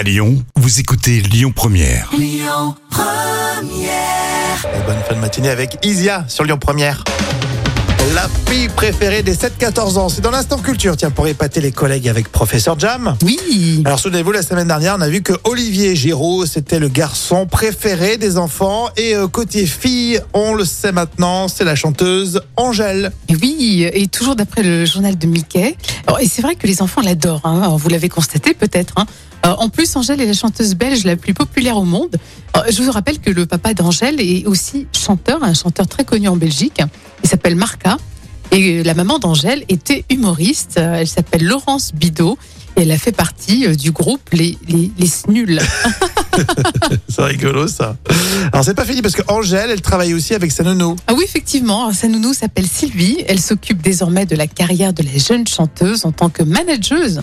À Lyon, vous écoutez Lyon Première. Et bonne fin de matinée avec Isia sur Lyon Première. La fille préférée des 7-14 ans, c'est dans l'instant culture, tiens, pour épater les collègues avec Professeur Jam. Oui. Alors souvenez-vous, la semaine dernière, on a vu que Olivier Giraud, c'était le garçon préféré des enfants. Et euh, côté fille, on le sait maintenant, c'est la chanteuse Angèle. Oui, et toujours d'après le journal de Mickey. Alors, et c'est vrai que les enfants l'adorent, hein. Alors, vous l'avez constaté peut-être. hein. Euh, en plus, Angèle est la chanteuse belge la plus populaire au monde. Alors, je vous rappelle que le papa d'Angèle est aussi chanteur, un chanteur très connu en Belgique. Il s'appelle Marca. Et la maman d'Angèle était humoriste. Euh, Elle s'appelle Laurence Bidot. Et elle a fait partie euh, du groupe Les, les, les Snuls. C'est rigolo ça. Alors c'est pas fini parce que Angèle, elle travaille aussi avec sa nounou. Ah oui, effectivement, sa nounou s'appelle Sylvie. Elle s'occupe désormais de la carrière de la jeune chanteuse en tant que manageuse.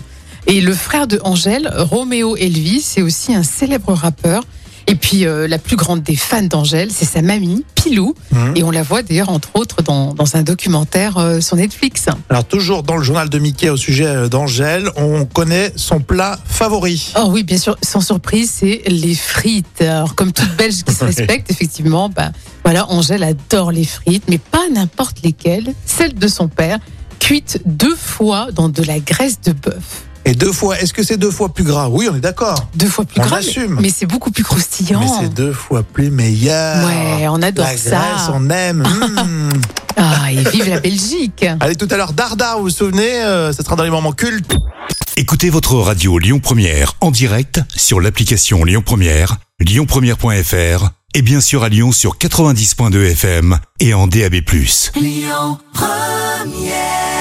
Et le frère de Angèle, Roméo Elvis, c'est aussi un célèbre rappeur. Et puis euh, la plus grande des fans d'Angèle, c'est sa mamie, Pilou. Mhm. Et on la voit d'ailleurs entre autres dans, dans un documentaire euh, sur Netflix. Alors toujours dans le journal de Mickey au sujet euh, d'Angèle, on connaît son plat favori. Oh oui, bien sûr, sans surprise, c'est les frites. Alors comme toute Belge qui se respecte, effectivement, bah, voilà, Angèle adore les frites, mais pas n'importe lesquelles, celles de son père, cuites deux fois dans de la graisse de bœuf. Et deux fois, est-ce que c'est deux fois plus gras? Oui, on est d'accord. Deux fois plus On gras, assume. mais c'est beaucoup plus croustillant. Mais c'est deux fois plus meilleur. Ouais, on adore La ça. Grèce, on aime. Mmh. Ah, et vive la Belgique Allez, tout à l'heure, Dardar, vous vous souvenez euh, Ça sera dans les moments cultes. Écoutez votre radio Lyon Première en direct sur l'application Lyon Première, lyonpremière.fr et bien sûr à Lyon sur 90.2 FM et en DAB+. Lyon Première